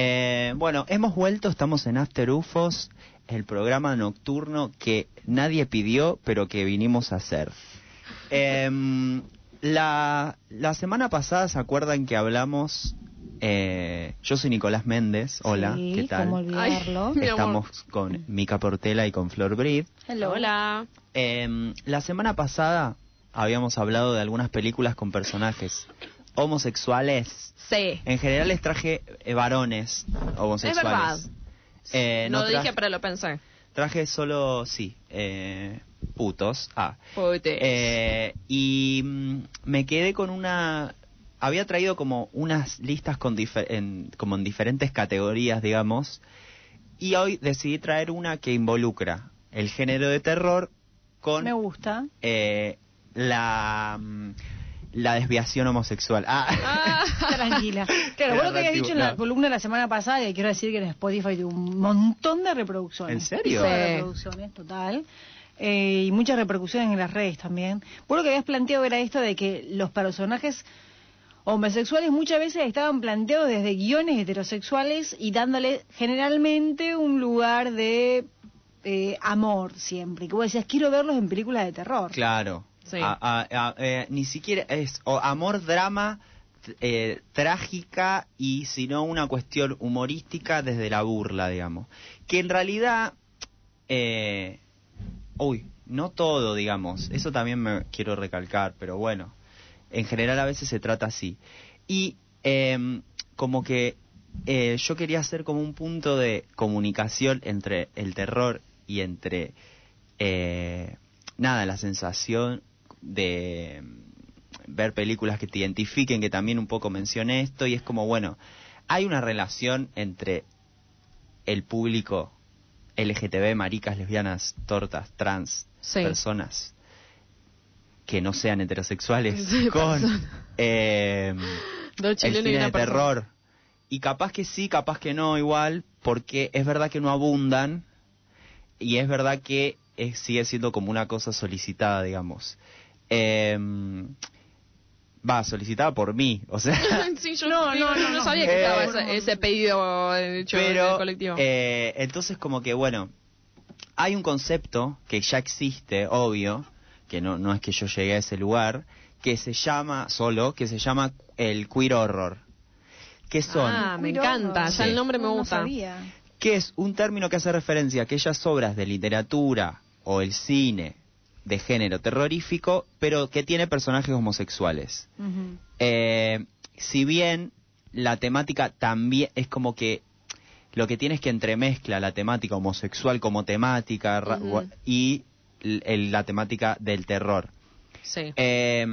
Eh, bueno, hemos vuelto, estamos en After UFOs, el programa nocturno que nadie pidió, pero que vinimos a hacer. Em, la, la semana pasada, ¿se acuerdan que hablamos? eh, yo soy Nicolás Méndez, hola, Sí, ¿qué tal? cómo olvidarlo. Estamos con Mica Portela y con Flor Brid. Hello. Hola. Em, la semana pasada habíamos hablado de algunas películas con personajes homosexuales. Sí. En general les traje eh, varones homosexuales. Es verdad. Eh, no no lo dije, pero lo pensé. traje solo, sí, eh, putos. Ah. Putes. Eh, y mm, me quedé con una... Había traído como unas listas con difer- en, como en diferentes categorías, digamos. Y hoy decidí traer una que involucra el género de terror con Me gusta. eh, la, mm, la desviación homosexual. Ah. Ah. Tranquila. Claro, vos lo que habías dicho en la no. columna la semana pasada, y quiero decir que en Spotify tuvo un montón de reproducciones. ¿En serio? Sí. reproducciones, total. Eh, y muchas repercusiones en las redes también. Vos lo que habías planteado era esto de que los personajes homosexuales muchas veces estaban planteados desde guiones heterosexuales y dándole generalmente un lugar de eh, amor siempre. Y que vos decías, quiero verlos en películas de terror. Claro. A- eh, ni siquiera es o amor, drama, eh, trágica y sino una cuestión humorística desde la burla, digamos. Que en realidad, eh, uy, no todo, digamos. Eso también me quiero recalcar, pero bueno, en general a veces se trata así. Y em, como que eh, yo quería hacer como un punto de comunicación entre el terror y entre eh, nada, la sensación de mm, ver películas que te identifiquen, que también un poco mencioné esto, y es como, bueno, hay una relación entre el público LGTB, maricas, lesbianas, tortas, trans, Sí. personas que no sean heterosexuales, Sí, con eh, el y cine una de persona. terror. Y capaz que sí, capaz que no, igual, porque es verdad que no abundan y es verdad que es- sigue siendo como una cosa solicitada, digamos. Em, va, solicitada por mí, o sea. sí, yo No, no, no, no, no. sabía que Eh, estaba ese, ese pedido hecho en pero, el colectivo. eh, entonces como que, bueno, hay un concepto que ya existe, obvio, que no, no es que yo llegué a ese lugar, que se llama, solo, que se llama el queer horror. ¿Qué son? Ah, me encanta, ya Sí. el nombre me No, no gusta. sabía. que es un término que hace referencia a aquellas obras de literatura o el cine de género terrorífico, pero que tiene personajes homosexuales. Eh, si bien la temática también es como que lo que tiene es que entremezcla la temática homosexual como temática y el- la temática del terror. Sí. Eh,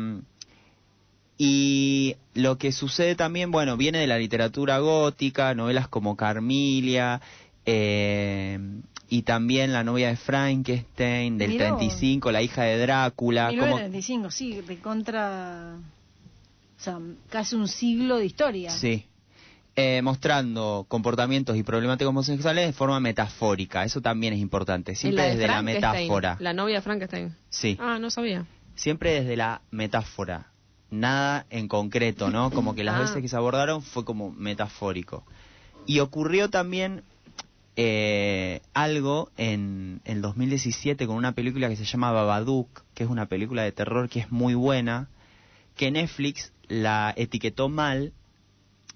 y lo que sucede también, bueno, viene de la literatura gótica, novelas como Carmilia, eh, y también La novia de Frankenstein, del Mirá vos. 35, La hija de Drácula. como- 1935, sí, de contra. O sea, casi un siglo de historia. Sí. Eh, mostrando comportamientos y problemáticas homosexuales de forma metafórica. Eso también es importante. ¿Y Siempre de desde la metáfora. La novia de Frankenstein. Sí. Ah, no sabía. Siempre desde la metáfora. Nada en concreto, ¿no? Como que las Ah. veces que se abordaron fue como metafórico. Y ocurrió también eh, algo en el 2017 con una película que se llama Babadook, que es una película de terror que es muy buena, que Netflix la etiquetó mal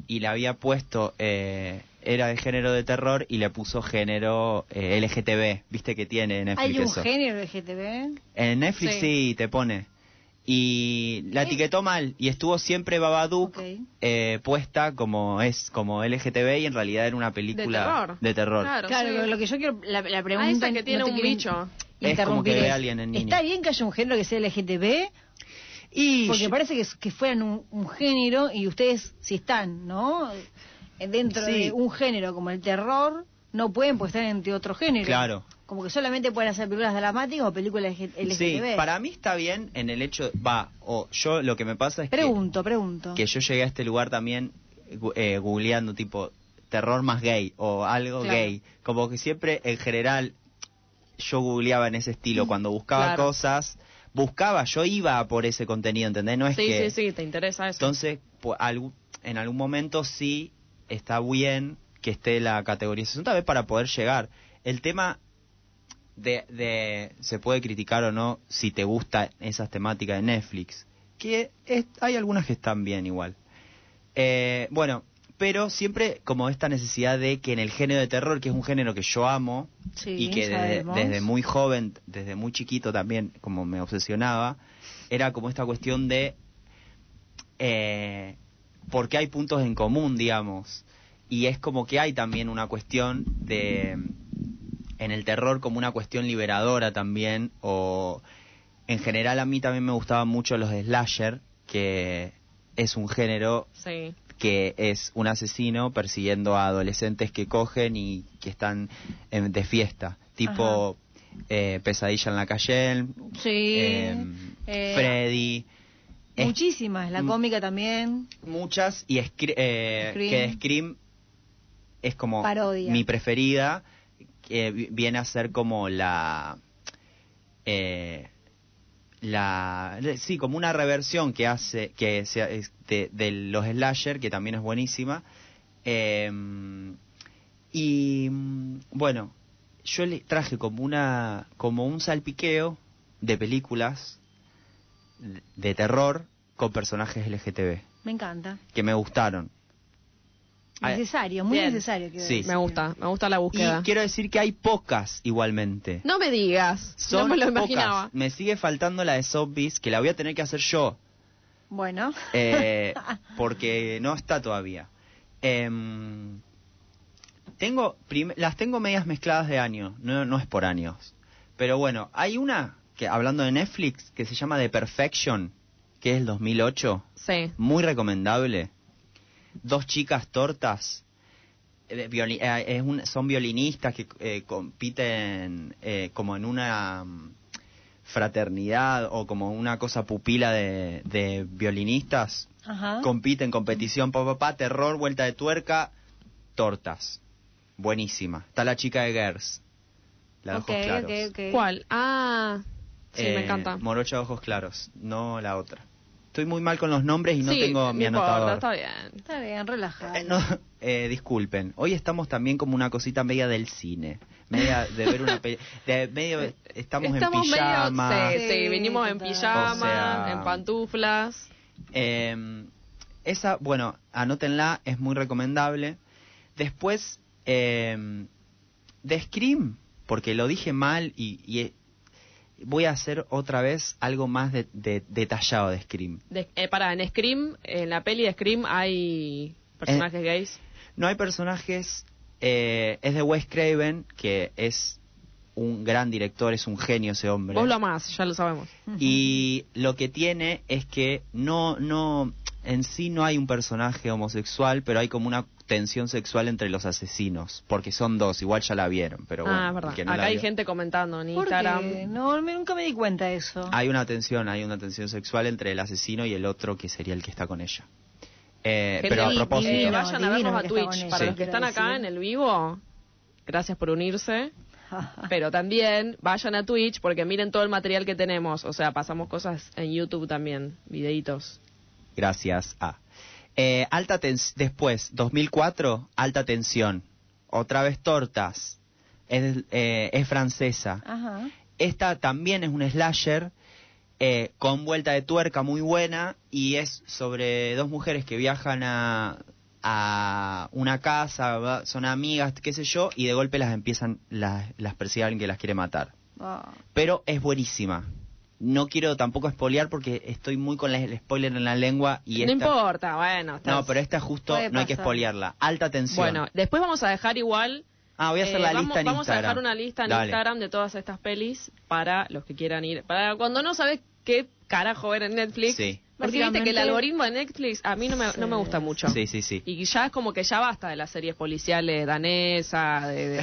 y le había puesto, eh, era de género de terror y le puso género eh, LGTB, viste que tiene Netflix Hay un eso. género GTV. En Netflix sí. Sí. te pone. Y la etiquetó mal y estuvo siempre Babadook Ok. eh, puesta como es como LGTB y en realidad era una película terror. de terror. Claro, Claro, sí. lo- lo que yo quiero, la, la pregunta... Ah, esa que no tiene te un bicho. Es como que ve a alguien en niño. ¿Está bien que haya un género que sea LGTB? Y Porque yo- parece que, que fueran un, un género y ustedes, si están, ¿no? Dentro Sí. de un género como el terror, no pueden pues estar entre otro género. Claro. Como que solamente pueden hacer películas dramáticas o películas LGTB. Sí, para mí está bien en el hecho, va, o yo lo que me pasa es que- Pregunto, pregunto. que, yo llegué a este lugar también eh, googleando tipo terror más gay o algo Claro. gay. Como que siempre en general yo googleaba en ese estilo. Cuando buscaba Claro. cosas, buscaba, yo iba por ese contenido, ¿entendés? No es Sí, que... sí, sí, te interesa eso. Entonces, en algún momento sí está bien que esté la categorización, tal vez para poder llegar. El tema de, de se puede criticar o no si te gustan esas temáticas de Netflix, que es- hay algunas que están bien igual. Eh, bueno, pero siempre como esta necesidad de que en el género de terror, que es un género que yo amo, Sí, y que desde muy joven, desde muy chiquito también, como me obsesionaba, era como esta cuestión de eh, porque hay puntos en común, digamos, y es como que hay también una cuestión de en el terror como una cuestión liberadora también, o en general a mí también me gustaban mucho los slasher, que es un género Sí. que es un asesino persiguiendo a adolescentes que cogen y que están en- de fiesta, tipo eh, Pesadilla en la calle, Sí. em, eh, Freddy, Muchísimas, la cómica también. muchas y Scre- eh, Scream. que Scream es como Parodia. mi preferida, vi- viene a ser como la eh, la sí como una reversión que hace que sea es de, de los slasher que también es buenísima Eh, y bueno yo le traje como una como un salpiqueo de películas de- terror con personajes LGTB Me encanta. que me gustaron Necesario, muy Bien. necesario. quiero Sí. decir. Me gusta, me gusta la búsqueda. y quiero decir que hay pocas igualmente No me digas, son no me lo pocas. imaginaba. me sigue faltando la de zombies que la voy a tener que hacer yo Bueno. eh, porque no está todavía. Em, tengo prim- las tengo medias mezcladas de año, no, no es por años. Pero bueno, hay una que hablando de Netflix que se llama The Perfection, que es el 2008, Sí. muy recomendable. Dos chicas tortas. eh, violi- eh, es un- son violinistas que eh, compiten eh, como en una mm, fraternidad o como una cosa pupila de, de violinistas. Ajá. Compite en competición, papá, papá, terror, vuelta de tuerca, tortas. Buenísima. Está la chica de Gers. La de ojos claros. ¿Cuál? Ah, sí, Eh, me encanta. Morocha de ojos claros, no la otra. Estoy muy mal con los nombres y no Sí, tengo mi no importa, anotador. está bien. Está bien, relajado. Eh, no, eh, disculpen, hoy estamos también como una cosita media del cine, media de ver una pe- de medio estamos, Estamos en pijama. medio, sí, sí, Sí, vinimos en pijama, O sea- en pantuflas. Eh, esa, bueno, anótenla, es muy recomendable. Después, eh, de Scream, porque lo dije mal y, y, voy a hacer otra vez algo más de- de- detallado de Scream. De, eh, para, en Scream, en la peli de Scream hay personajes gays. No hay personajes, eh, es de Wes Craven, que es un gran director, es un genio ese hombre. Vos lo amás, ya lo sabemos. Y lo que tiene es que no, no, en sí no hay un personaje homosexual, pero hay como una tensión sexual entre los asesinos, porque son dos, igual ya la vieron, pero bueno. ah, es el verdad. que no Acá hay vio- gente comentando en ¿Por qué? Instagram. No, me- nunca me di cuenta de eso. Hay una tensión, hay una tensión sexual entre el asesino y el otro que sería el que está con ella. Eh, pero a propósito, divino, vayan a vernos a Twitch. Para Sí. los que están acá en el vivo, gracias por unirse. Pero también vayan a Twitch porque miren todo el material que tenemos. O sea, pasamos cosas en YouTube también, videitos. gracias a. Eh, alta después, 2004, alta tensión. Otra vez tortas. Es, eh, es francesa. Ajá. Esta también es un slasher eh, con vuelta de tuerca muy buena y es sobre dos mujeres que viajan a, a una casa, son amigas, qué sé yo, y de golpe las empiezan, las, las persigue alguien que las quiere matar. Pero es buenísima. No quiero tampoco espolear porque estoy muy con el spoiler en la lengua y No esta... importa, bueno. No, pero esta justo Puede no hay que pasar. spoilearla. Alta tensión. Bueno, después vamos a dejar igual. ah, voy a hacer eh, la vamos, lista en vamos Instagram. a dejar una lista en Dale. Instagram de todas estas pelis para los que quieran ir. Para cuando no sabes qué carajo ver en Netflix. Sí. Porque viste que el algoritmo de Netflix a mí no me, no me gusta mucho. Sí, sí, sí. Y ya es como que ya basta de las series policiales danesa, de, de,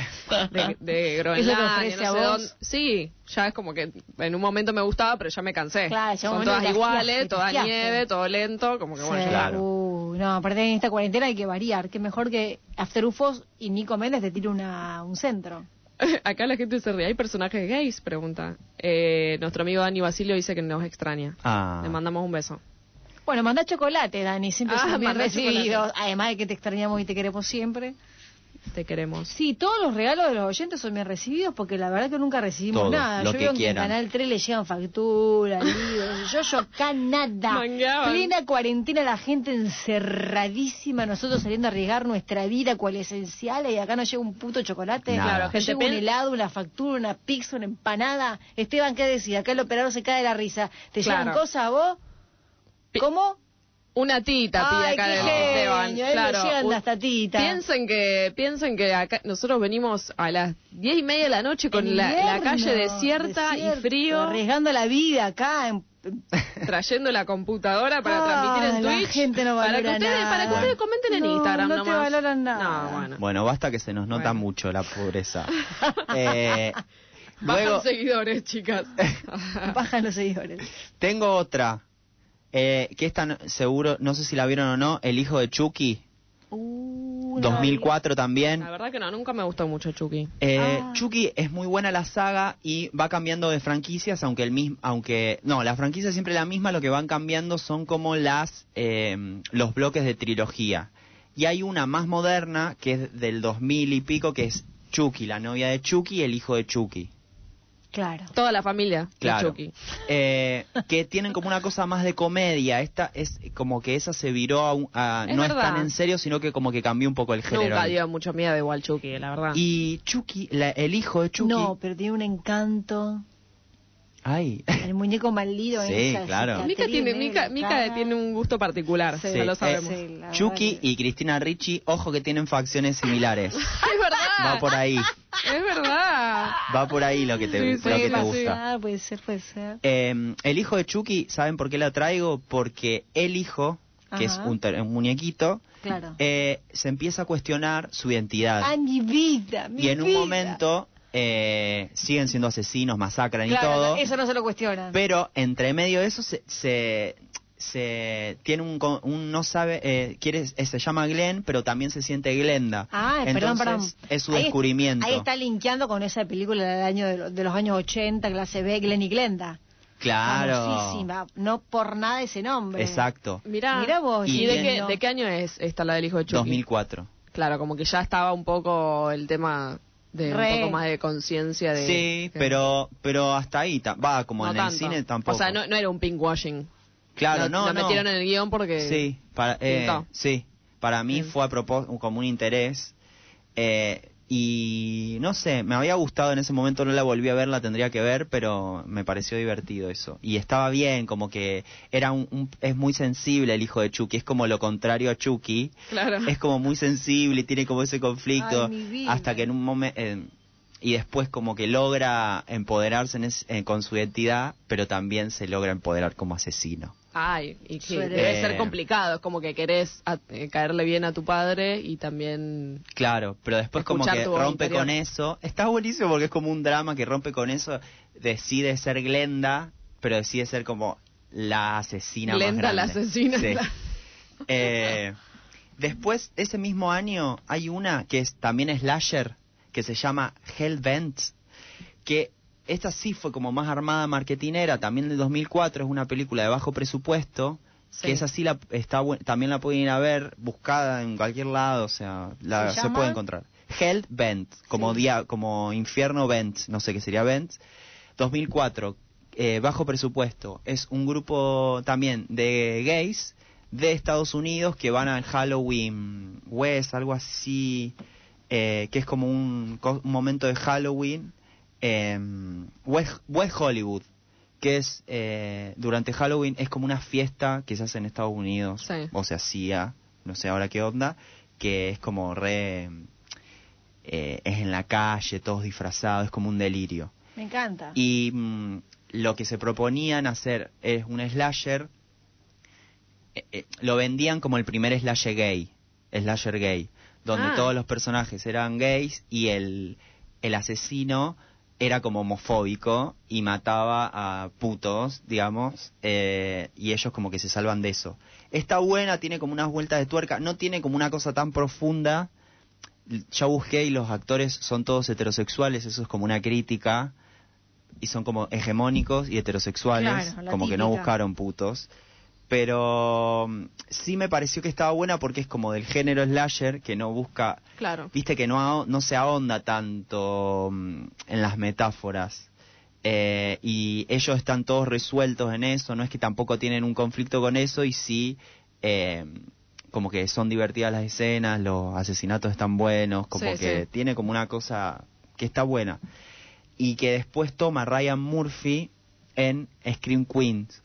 de, de Groenlandia, no sé dónde. Sí, ya es como que en un momento me gustaba, pero ya me cansé. Claro, Son todas iguales, toda nieve, todo lento, como que bueno, Sí. Claro. Uh, no, aparte en esta cuarentena hay que variar. Que mejor que After Ufos y Nico Méndez te tire una, un centro. Acá la gente se ríe. ¿Hay personajes gays? Pregunta. Eh, nuestro amigo Dani Basilio dice que nos extraña. Ah. Le mandamos un beso. Bueno, manda chocolate, Dani. Siempre Ah, son bien recibidos. chocolate. Además de que te extrañamos y te queremos siempre. Te queremos. Sí, todos los regalos de los oyentes son bien recibidos porque la verdad que nunca recibimos nada. lo Yo que veo que en. Canal 3 le llegan facturas, libros. Yo, yo acá nada. Mangueaban. Plena cuarentena, la gente encerradísima, nosotros saliendo a arriesgar nuestra vida cual esencial y acá nos llega un puto chocolate. Nada. Claro, gente llega un helado, una factura, una pizza, una empanada. Esteban, ¿qué decía? Acá el operador se cae de la risa. ¿Te llegan Claro. cosas a vos? Pi- ¿Cómo? Una tita pide acá genio, Esteban. Claro, llegan las tatitas. Piensen que, piensen que acá nosotros venimos a las diez y media de la noche con la, la calle desierta desierto, y frío, Arriesgando la vida acá en trayendo la computadora para Ah, transmitir en la Twitch. gente no para que ustedes, nada. para que ustedes comenten en No, Instagram no te valoran nada. No, bueno. Bueno, basta que se nos nota Bueno. mucho la pobreza. Eh, Bajan luego, seguidores, chicas. bajan los seguidores. tengo otra. Eh, que esta no- seguro, no sé si la vieron o no, El hijo de Chucky, Uh, no, 2004 también. La verdad que no, nunca me gustó mucho Chucky. Eh, Ah. Chucky es muy buena la saga y va cambiando de franquicias, aunque el mismo, aunque no, la franquicia es siempre la misma, lo que van cambiando son como las eh, los bloques de trilogía. Y hay una más moderna que es del 2000 y pico que es Chucky, la novia de Chucky y el hijo de Chucky. Claro. Toda la familia Claro. de Chucky. Eh, que tienen como una cosa más de comedia. Esta es como que esa se viró a, un- a- Es no es tan en serio, sino que como que cambió un poco el género. Nunca dio mucho miedo igual Chucky, la verdad. Y Chucky, la- el hijo de Chucky. No, pero tiene un encanto. Ay. El muñeco maldito. en Sí, esa claro. Mica tiene, Mica, tiene un gusto particular, Sí, ya lo eh, sabemos. sí, la Chucky verdad y Cristina Ricci, ojo que tienen facciones similares. Es verdad. Va por ahí, Es verdad. Va por ahí lo que te, Sí, lo que te gusta. Ah, puede ser, puede ser. Eh, el hijo de Chucky, ¿saben por qué lo traigo? Porque el hijo, que es un, muñequito, Claro. eh, se empieza a cuestionar su identidad. Ah, mi vida, mi y en un momento eh, siguen siendo asesinos, masacran Claro, y todo. Eso no se lo cuestionan. Pero entre medio de eso se, se, se tiene un, co- un no sabe, eh, quiere, eh, se llama Glenn, pero también se siente Glenda. Ah, perdón, perdón. Entonces, Es su Ahí- descubrimiento. Ahí está linkeando con esa película del año de, lo- de los años 80, clase B, Glenn y Glenda. Claro. Famosísima. No por nada ese nombre. Exacto. Mirá. Mirá vos, ¿Y, Y de, qué, de qué año es esta la del hijo de Chucky? 2004. Claro, como que ya estaba un poco el tema de Re. un poco más de conciencia de... Sí, que- pero pero hasta ahí, va, como no en tanto. el cine tampoco. O sea, no, no era un pinkwashing. Claro, Lo- no, Lo no. metieron en el guion porque... Sí, para, eh, sí, para mí Sí. fue a propósito, como un interés. eh, y no sé, me había gustado en ese momento, no la volví a ver, la tendría que ver, pero me pareció divertido eso. Y estaba bien, como que era un, un- es muy sensible el hijo de Chucky, es como lo contrario a Chucky. Claro. Es como muy sensible y tiene como ese conflicto Ay, mi vida. hasta que en un momento... y después como que logra empoderarse en es- eh, con su identidad, pero también se logra empoderar como asesino. Ay, y que Suele- debe Eh. ser complicado. Es como que querés a- eh, caerle bien a tu padre y también... Claro, pero después como que rompe interior. con eso. Está buenísimo porque es como un drama que rompe con eso. Decide ser Glenda, pero decide ser como la asesina Glenda, más la grande. asesina, Sí. Eh, después, ese mismo año, hay una que es también slasher, que se llama Hellbent, que esta sí fue como más armada marketinera, también del 2004, es una película de bajo presupuesto, Sí. que esa sí la, está, también la pueden ir a ver, buscada en cualquier lado, o sea, la, ¿Se puede encontrar. Hellbent, como, Sí. dia- como infierno Bent, no sé qué sería Bent. 2004, eh, bajo presupuesto. Es un grupo también de gays de Estados Unidos que van al Halloween West, algo así, eh, que es como un, un momento de Halloween. Eh, West, West Hollywood, que es eh, durante Halloween, es como una fiesta que se hace en Estados Unidos, Sí. o se hacía, no sé ahora qué onda, que es como re... eh, es en la calle, todos disfrazados, es como un delirio. Me encanta. Y mm, lo que se proponían hacer es un slasher, eh, eh, lo vendían como el primer slasher gay, slasher gay, donde Ah. todos los personajes eran gays y el, el asesino era como homofóbico y mataba a putos, digamos, eh, y ellos como que se salvan de eso. Está buena, tiene como unas vueltas de tuerca, no tiene como una cosa tan profunda. Ya busqué y los actores son todos heterosexuales, eso es como una crítica, y son como hegemónicos y heterosexuales, Claro, como que no buscaron putos. Pero mm, sí me pareció que estaba buena porque es como del género slasher, que no busca, Claro. viste que no, se ahonda tanto mm, en las metáforas. Eh, y ellos están todos resueltos en eso, no es que tampoco tienen un conflicto con eso y sí, eh, como que son divertidas las escenas, los asesinatos están buenos, como Sí, que sí. tiene como una cosa que está buena. Y que después toma Ryan Murphy en Scream Queens.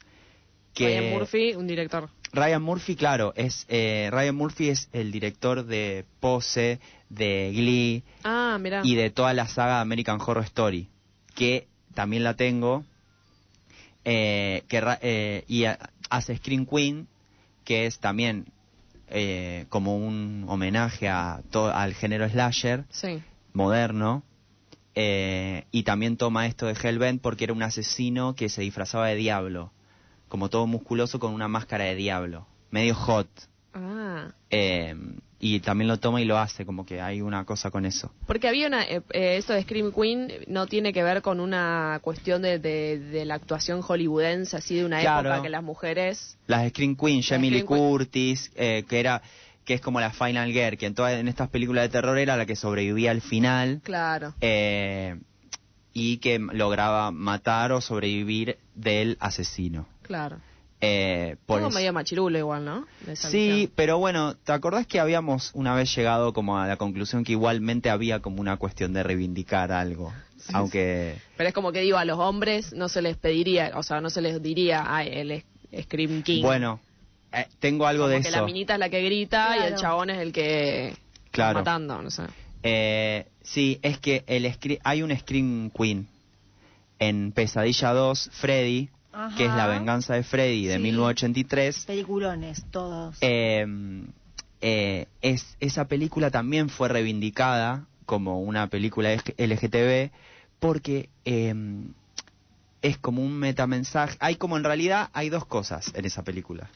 Que Ryan Murphy, un director. Ryan Murphy, claro, es eh, Ryan Murphy es el director de Pose, de Glee Ah, y de toda la saga American Horror Story, que también la tengo, eh, que eh, y a- hace Scream Queen, que es también eh, como un homenaje a al género slasher Sí. moderno. eh, y también toma esto de Hellbent porque era un asesino que se disfrazaba de diablo, como todo musculoso con una máscara de diablo, medio hot. Ah. eh, y también lo toma y lo hace, como que hay una cosa con eso. Porque había una. eh, eh, esto de Scream Queen no tiene que ver con una cuestión de, de, de la actuación hollywoodense, así de una Claro. época que las mujeres. Las Screen Queen, Jamie Lee Scream Queen. Curtis, eh, que era que es como la Final Girl, que en todas en estas películas de terror era la que sobrevivía al final Claro. eh, y que lograba matar o sobrevivir del asesino. Claro. Eh, por Todo medio machirulo igual, ¿no? Sí, visión. pero bueno, ¿te acordás que habíamos una vez llegado como a la conclusión que igualmente había como una cuestión de reivindicar algo? Aunque... Pero es como que digo, a los hombres no se les pediría, o sea, no se les diría, ay, el Scream King. Bueno, eh, tengo algo Como de que eso. la minita es la que grita y el chabón es el que Claro. está matando, no sé. Eh, sí, es que el hay un Scream Queen en Pesadilla 2, Freddy, Ajá. que es La venganza de Freddy de Sí. 1983. Peliculones, todos. Eh, eh, es, esa película también fue reivindicada como una película LG- LGTB porque eh, es como un metamensaje. Hay como en realidad hay dos cosas en esa película.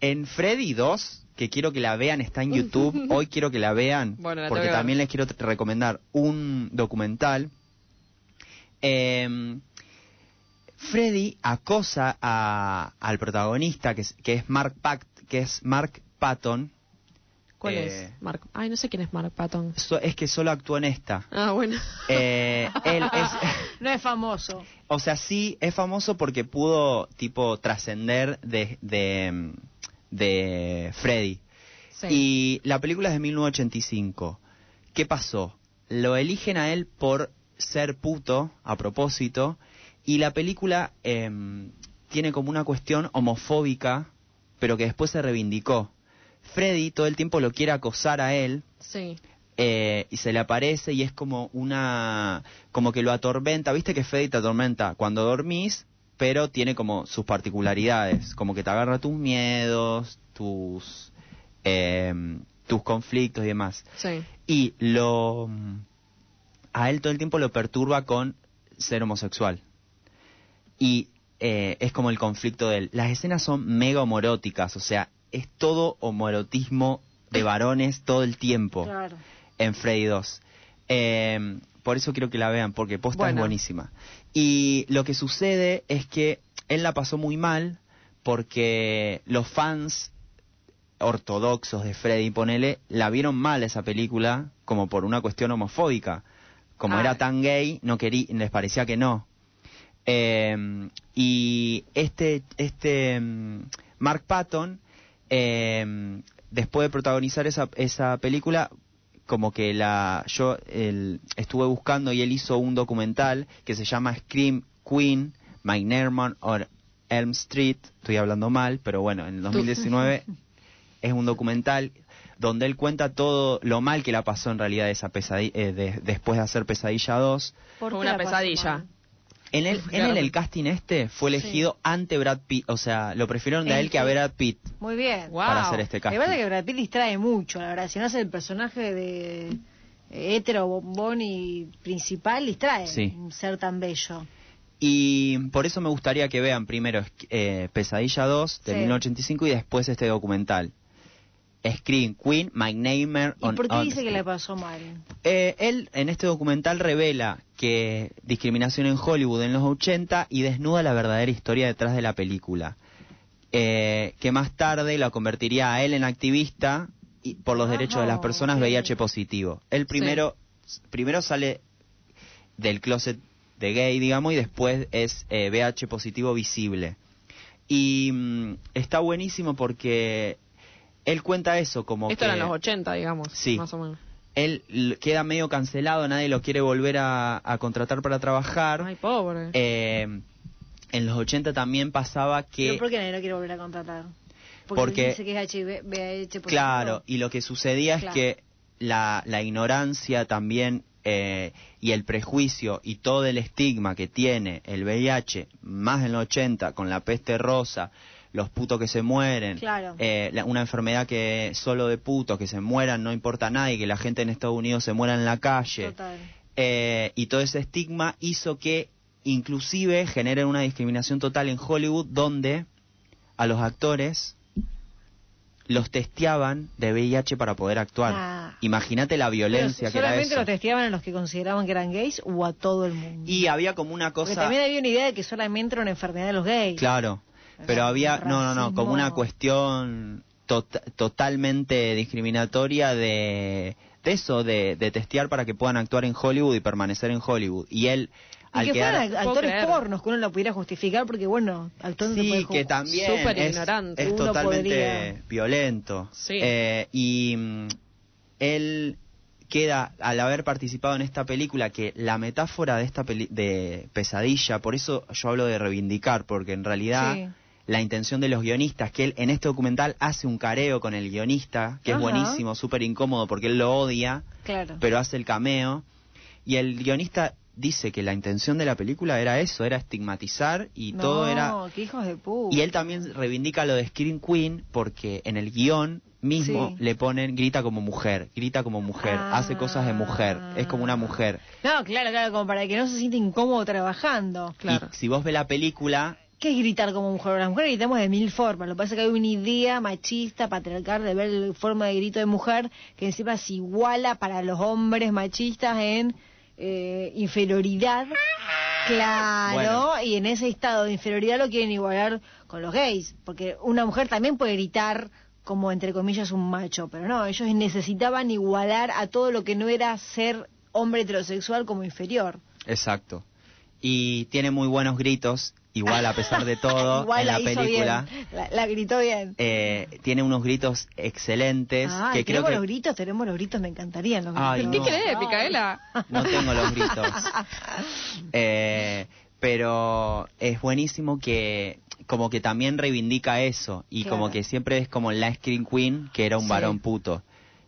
En Freddy 2, que quiero que la vean, está en YouTube. Hoy quiero que la vean Bueno, la porque también les quiero recomendar un documental. Eh, Freddy acosa a- al protagonista, que es, que es Mark Pact, que es Mark Patton. ¿Cuál Eh, es? Mark. Ay, no sé quién es Mark Patton. So- es que solo actúa en esta. Ah, bueno. Eh, él es, No es famoso. o sea, sí es famoso porque pudo tipo trascender de, de, de Freddy. Sí. Y la película es de 1985. ¿Qué pasó? Lo eligen a él por ser puto, a propósito, y la película em, tiene como una cuestión homofóbica, pero que después se reivindicó. Freddy todo el tiempo lo quiere acosar a él, Sí. eh, y se le aparece y es como una como que lo atormenta viste que Freddy te atormenta cuando dormís pero tiene como sus particularidades como que te agarra tus miedos tus eh, tus conflictos y demás Sí. y lo a él todo el tiempo lo perturba con ser homosexual y eh, es como el conflicto de él las escenas son mega homoróticas o sea es todo homoerotismo de varones todo el tiempo Claro. en Freddy 2. Eh, por eso quiero que la vean, porque posta es buenísima. Y lo que sucede es que él la pasó muy mal porque los fans ortodoxos de Freddy, ponele, la vieron mal esa película como por una cuestión homofóbica. Como Ah. era tan gay, no querí, les parecía que no. Eh, y este, este mm, Mark Patton, eh, después de protagonizar esa, esa película, como que la yo el- estuve buscando y él hizo un documental que se llama Scream Queen, My Neighbor on Elm Street, estoy hablando mal, pero bueno, en el 2019 es un documental donde él cuenta todo lo mal que la pasó en realidad esa pesadilla, después de hacer Pesadilla 2. ¿Por una pesadilla. mal? En el, en el, el casting este fue elegido ante Brad Pitt, o sea, lo prefirieron de él que a Brad Pitt Muy bien. Guau. para hacer este Me casting. parece que Brad Pitt distrae mucho, la verdad. Si no hace el personaje de eh, hetero bombón y principal, distrae Sí. un ser tan bello. Y por eso me gustaría que vean primero eh, Pesadilla 2 de Sí. 1985 y después este documental. Scream Queen, My Name ¿Y por qué dice que le pasó mal? Eh, él en este documental revela que discriminación en Hollywood en los 80 y desnuda la verdadera historia detrás de la película. eh, que más tarde lo convertiría a él en activista y, por los derechos de las personas ok. VIH positivo. Él primero, primero sale del closet de gay, digamos, y después es eh, VIH positivo visible. Y mm, está buenísimo porque él cuenta eso como Esto que era en los 80, digamos. Sí. Más o menos. él queda medio cancelado, nadie lo quiere volver a, a contratar para trabajar. Ay, pobre. Eh, en los 80 también pasaba que... ¿Pero por qué nadie lo quiere volver a contratar? Porque, Porque- dice que es HIV, VIH positivo. Claro, y lo que sucedía Claro. es que la, la ignorancia también eh, y el prejuicio y todo el estigma que tiene el VIH, más en los 80, con la peste rosa, los putos que se mueren, Claro. eh, la- una enfermedad que solo de putos, que se mueran, no importa nada, y que la gente en Estados Unidos se muera en la calle, Total. eh, y todo ese estigma hizo que inclusive generen una discriminación total en Hollywood donde a los actores los testeaban de VIH para poder actuar. Ah. Imagínate la Pero violencia que era ¿Solamente eso. lo testeaban a los que consideraban que eran gays o a todo el mundo? Y había como una Porque cosa... también había una idea de que solamente era una enfermedad de los gays. Claro, pero había, no, no, no, como una cuestión tot- totalmente discriminatoria de, de eso, de, de testear para que puedan actuar en Hollywood y permanecer en Hollywood. Y él, Y al que quedar... fueran actores pornos, que uno lo pudiera justificar, porque bueno, actuando puede Sí, que también Súper es, ignorante. es totalmente podría- violento. Sí. Eh, y mm, él queda, al haber participado en esta película, que la metáfora de esta peli de pesadilla, por eso yo hablo de reivindicar, porque en realidad Sí. La intención de los guionistas, que él en este documental hace un careo con el guionista, que Ajá. es buenísimo, súper incómodo, porque él lo odia, Claro. pero hace el cameo, y el guionista dice que la intención de la película era eso, era estigmatizar y todo era No, qué hijos de puta. y él también reivindica lo de Scream Queen porque en el guion mismo Sí. le ponen grita como mujer, grita como mujer, Ah. hace cosas de mujer, es como una mujer. No, claro, claro, como para que no se sienta incómodo trabajando. Claro. Y si vos ves la película, ¿Qué es gritar como mujer? Las mujeres gritamos de mil formas. Lo que pasa es que hay una idea machista, patriarcal, de ver la forma de grito de mujer que encima se iguala para los hombres machistas en eh, inferioridad. Claro, Bueno. y en ese estado de inferioridad lo quieren igualar con los gays. Porque una mujer también puede gritar como, entre comillas, un macho. Pero no, ellos necesitaban igualar a todo lo que no era ser hombre heterosexual como inferior. exacto. Y tiene muy buenos gritos, igual a pesar de todo Igual en la hizo película. bien. La, la gritó bien. eh, tiene unos gritos excelentes Ah, que creo tenemos que los gritos, tenemos los gritos, me encantarían los Ay, gritos. ¿Qué no. crees, Micaela? no tengo los gritos. Eh, pero es buenísimo que como que también reivindica eso y Claro. como que siempre es como la Screen Queen que era un Sí. varón puto.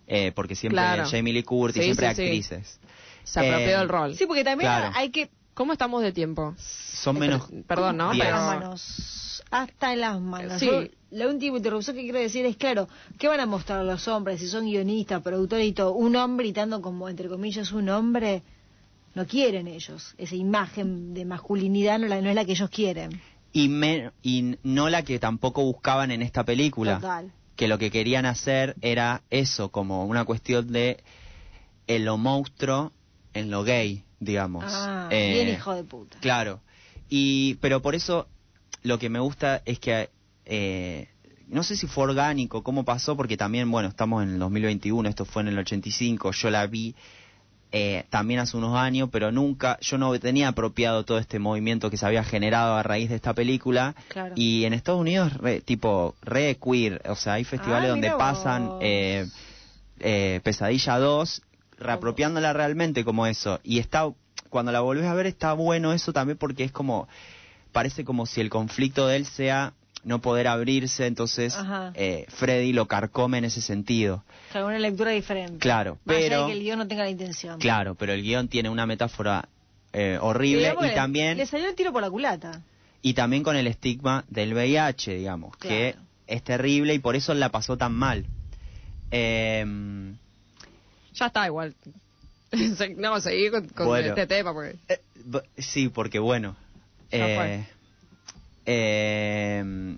Eh, porque siempre Claro. Jamie Lee Curtis, Sí, siempre sí, sí. actrices. Se apropió Eh, del rol. Sí, porque también Claro. hay que... ¿Cómo estamos de tiempo? Son menos... Perdón, ¿no? Hasta en las manos. Hasta en las manos. Sí. Yo, la última interrupción que quiero decir es, claro, ¿qué van a mostrar los hombres? Si son guionistas, productores y todo. Un hombre gritando como, entre comillas, un hombre... No quieren ellos. Esa imagen de masculinidad no, la, no es la que ellos quieren. Y, me- y no la que tampoco buscaban en esta película. Total. Que lo que querían hacer era eso, como una cuestión de en lo monstruo, en lo gay, digamos. Ah, Eh, bien hijo de puta. Claro. Y, pero por eso lo que me gusta es que, eh, no sé si fue orgánico, cómo pasó, porque también, bueno, estamos en el 2021, esto fue en el 85, yo la vi eh, también hace unos años, pero nunca, yo no tenía apropiado todo este movimiento que se había generado a raíz de esta película. Claro. Y en Estados Unidos, re- tipo, re queer, o sea, hay festivales Ah, donde pasan eh, eh, Pesadilla 2, reapropiándola realmente como eso. Y está, cuando la volvés a ver está bueno eso también porque es como, parece como si el conflicto de él sea no poder abrirse, entonces eh, Freddy lo carcome en ese sentido. Claro, una lectura diferente. Claro, Más allá pero- de que el guion no tenga la intención. Claro, pero el guion tiene una metáfora eh, horrible y también Le salió el tiro por la culata. y también con el estigma del VIH, digamos, que es terrible y por eso la pasó tan mal. Eh, Ya está igual. No, seguí con, con Bueno. este tema porque... eh, sí, porque bueno, eh, eh,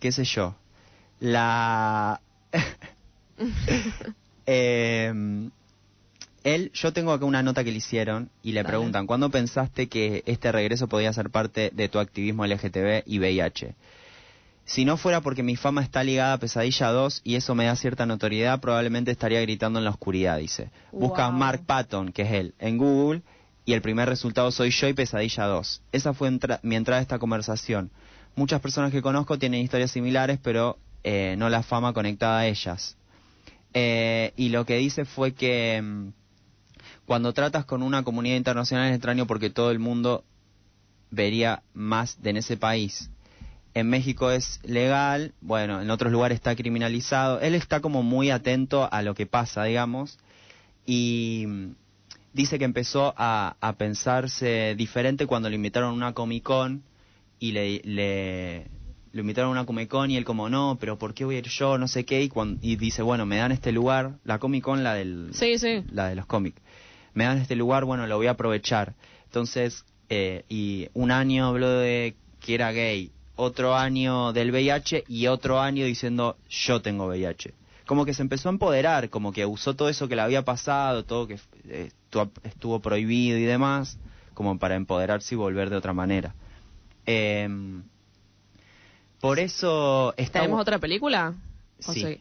qué sé yo, la eh, él, yo tengo acá una nota que le hicieron y le Dale. preguntan, ¿cuándo pensaste que este regreso podía ser parte de tu activismo LGTB y VIH? Si no fuera porque mi fama está ligada a Pesadilla 2 y eso me da cierta notoriedad, probablemente estaría gritando en la oscuridad, dice. Busca Wow. Mark Patton, que es él, en Google y el primer resultado soy yo y Pesadilla 2. Esa fue entra- mi entrada a esta conversación. Muchas personas que conozco tienen historias similares, pero eh, no la fama conectada a ellas. Eh, y lo que dice fue que mm, cuando tratas con una comunidad internacional es extraño porque todo el mundo vería más de en ese país. En México es legal, bueno, en otros lugares está criminalizado. Él está como muy atento a lo que pasa, digamos, y dice que empezó a, a pensarse diferente cuando le invitaron a una Comic Con y le, le, invitaron a una Comic Con y él como, no, pero ¿por qué voy a ir yo? No sé qué, y, cuan- y dice, bueno, me dan este lugar, la Comic Con, la del Sí, sí. la de los cómics. Me dan este lugar, bueno, lo voy a aprovechar. Entonces, eh, y un año habló de que era gay, otro año del VIH y otro año diciendo yo tengo VIH. Como que se empezó a empoderar, como que usó todo eso que le había pasado, todo que eh, estuvo, prohibido y demás, como para empoderarse y volver de otra manera. Em, por eso está... ¿Tenemos otra película? ¿O Sí. sí?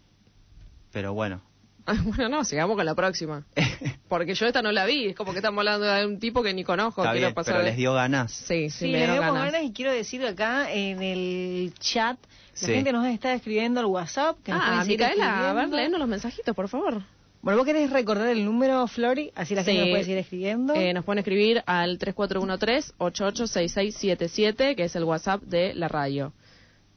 Pero bueno. Bueno, no, sigamos con la próxima. Porque yo esta no la vi. Es como que estamos hablando de un tipo que ni conozco. Está bien, pasar pero les dio ganas. Sí, sí, Sí, me dio ganas. ganas y quiero decir acá en el chat, la Sí. gente nos está escribiendo al WhatsApp. Que nos Ah, Micaela, a ver, léenos los mensajitos, por favor. Bueno, ¿vos querés recordar el número, Flori? Así la gente nos puede seguir escribiendo. Eh, nos pueden escribir al 3413-886677, que es el WhatsApp de la radio.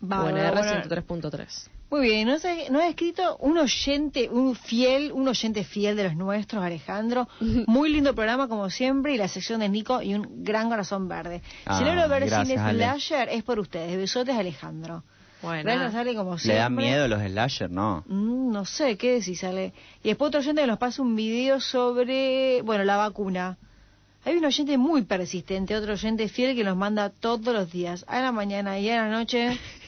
UNR bueno. 103.3. Muy bien, nos ha, nos ha escrito un oyente, un fiel, un oyente fiel de los nuestros, Alejandro. Muy lindo programa como siempre y la sección de Nico y un gran corazón verde. Ah, si logro ver gracias, cine Ale. flasher es por ustedes. Besotes, Alejandro. Bueno, Gracias, Ale, como ¿Le siempre. da miedo los slasher? No. Mm, no sé, ¿qué decís, Ale? Y después otro oyente que nos pasa un video sobre, bueno, la vacuna. Hay un oyente muy persistente, otro oyente fiel que nos manda todos los días, a la mañana y a la noche,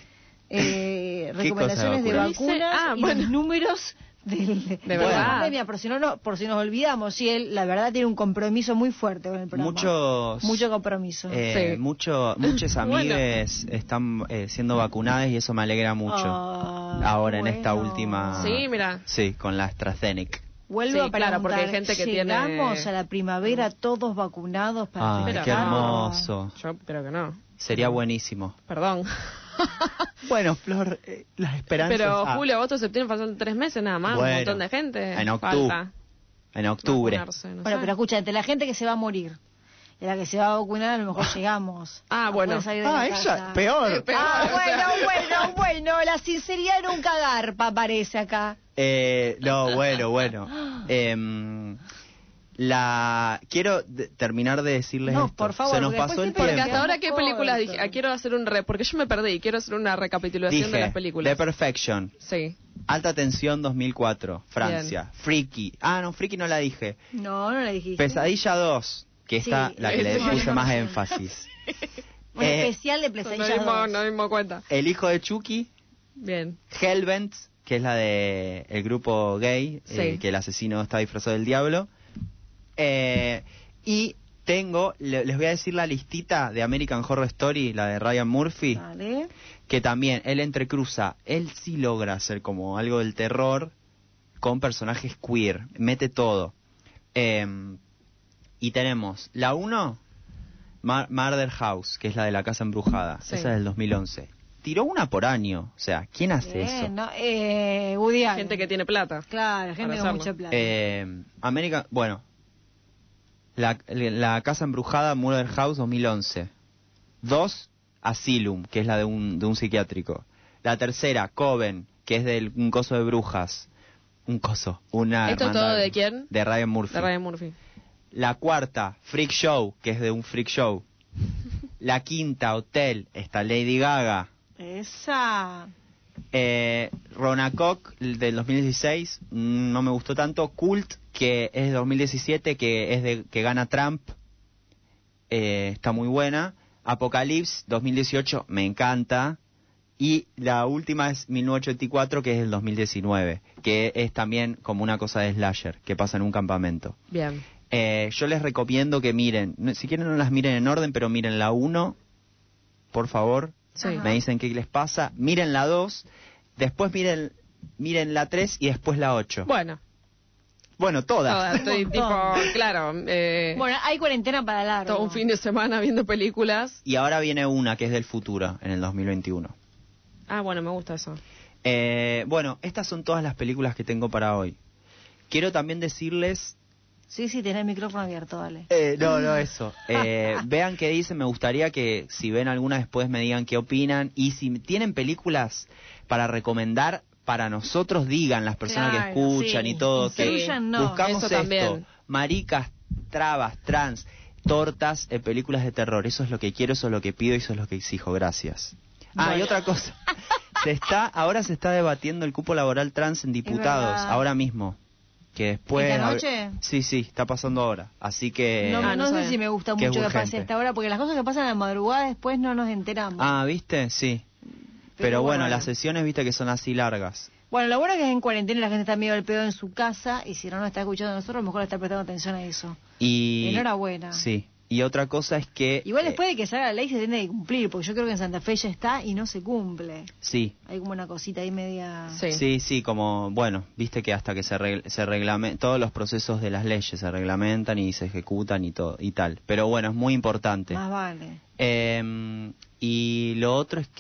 eh, ¿Qué recomendaciones de de vacuna? vacunas ah, y bueno. los números del- de, verdad. la pandemia, por si, no, no- por si nos olvidamos. Y él, la verdad, tiene un compromiso muy fuerte con el programa. Muchos, Mucho compromiso. eh, Sí. mucho, muchos Bueno. amigues están eh, siendo vacunadas y eso me alegra mucho. Ah, Ahora en esta bueno. última... Sí, mira. Sí, con la AstraZeneca. Vuelvo Sí, a preguntar, claro, porque hay gente que tiene- ¿llegamos a la primavera todos vacunados para Pero qué hermoso. Yo creo que no. Sería buenísimo. Perdón. Bueno, Flor, eh, las esperanzas... Pero ah, julio, agosto, septiembre faltan tres meses nada más. Bueno, un montón de gente. en octubre. Falta en octubre. vacunarse, no Bueno, sé. pero escucha, entre la gente que se va a morir y la que se va a vacunar, a lo mejor llegamos. Ah, bueno. de Ah, la ella, casa. peor. Peor, Ah, bueno, bueno, bueno, la sinceridad nunca garpa, parece acá. Eh, no, bueno, bueno. Em, la quiero de- terminar de decirles No, esto. por favor, Se nos porque pasó después el Porque tiempo. hasta ahora, ¿qué películas dije? Ah, quiero hacer un re... Porque yo me perdí. Quiero hacer una recapitulación Dije, de las películas. The Perfection, Sí. Alta Tensión 2004, Francia, Freaky. Ah, no, Freaky no la dije. No, no le dijiste. Pesadilla 2, que Sí, está la que le eso. puse más énfasis. Un Eh, especial de No Pesadilla nos dimos, 2. no dimos cuenta. El hijo de Chucky, Bien. Hellbent, que es la de el grupo gay, Sí. eh, que el asesino está disfrazado del diablo. Eh, y tengo, le- les voy a decir la listita de American Horror Story, la de Ryan Murphy, que también él entrecruza, él sí logra hacer como algo del terror con personajes queer, mete todo. Eh, y tenemos la 1, Murder House, que es la de la casa embrujada, Sí. esa es del 2011. Tiró una por año, o sea, ¿quién hace Bien, eso? no, eh, Woody Allen. Gente que tiene plata. Claro, gente con mucha plata. Eh, American, bueno, la, la casa embrujada Murder House 2011. Dos, Asylum, que es la de un, de un psiquiátrico. La tercera, Coven, que es del un coso de brujas. Un coso, una ¿Esto todo de quién? De Ryan Murphy. De Ryan Murphy. La cuarta, Freak Show, que es de un freak show. La quinta, Hotel, está Lady Gaga. Esa. Eh, Ronacock del 2016 mm, no me gustó tanto. Cult que es de 2017 que es de que gana Trump eh, está muy buena. Apocalypse 2018 me encanta y la última es 1984 que es del 2019 que es también como una cosa de slasher que pasa en un campamento. Bien. Eh, yo les recomiendo que miren, si quieren no las miren en orden, pero miren la 1, por favor, Sí. Me dicen qué les pasa. Miren la 2, después miren, miren la 3 y después la 8. Bueno, Bueno, todas. toda, estoy tipo, claro, eh, Bueno, hay cuarentena para largo. todo un fin de semana viendo películas. Y ahora viene una que es del futuro, en el 2021. Ah, bueno, me gusta eso. Eh, bueno, estas son todas las películas que tengo para hoy. Quiero también decirles Sí, sí, tenés el micrófono abierto, dale. Eh, no, no, eso. Eh, vean qué dicen. Me gustaría que si ven alguna después me digan qué opinan. Y si tienen películas para recomendar, para nosotros digan las personas Claro, que escuchan sí. y todo. Que no. buscamos Eso esto. también. Maricas, trabas, trans, tortas, eh, películas de terror. Eso es lo que quiero, eso es lo que pido y eso es lo que exijo. Gracias. Ah, y Bueno. otra cosa. Se está, ahora se está debatiendo el cupo laboral trans en diputados, ahora mismo. Que después. ¿Esta noche? Sí, sí, está pasando ahora. Así que. no Ah, no no sé si me gusta mucho que pase esta hora, porque las cosas que pasan a la madrugada después no nos enteramos. Ah, ¿viste? Sí. Pero, bueno, las sesiones, viste que son así largas. Bueno, lo bueno es que en cuarentena la gente está medio al pedo en su casa y si no nos está escuchando a nosotros, a lo mejor está prestando atención a eso. Y. Enhorabuena. Sí. Y otra cosa es que. Igual eh, después de que salga la ley se tiene que cumplir, porque yo creo que en Santa Fe ya está y no se cumple. sí. Hay como una cosita ahí media... Sí. Sí, sí, como, bueno, viste que hasta que se, regl- se reglamentan, todos los procesos de las leyes se reglamentan y se ejecutan y todo, y tal. Pero bueno, es muy importante. Más vale. Em, y lo otro es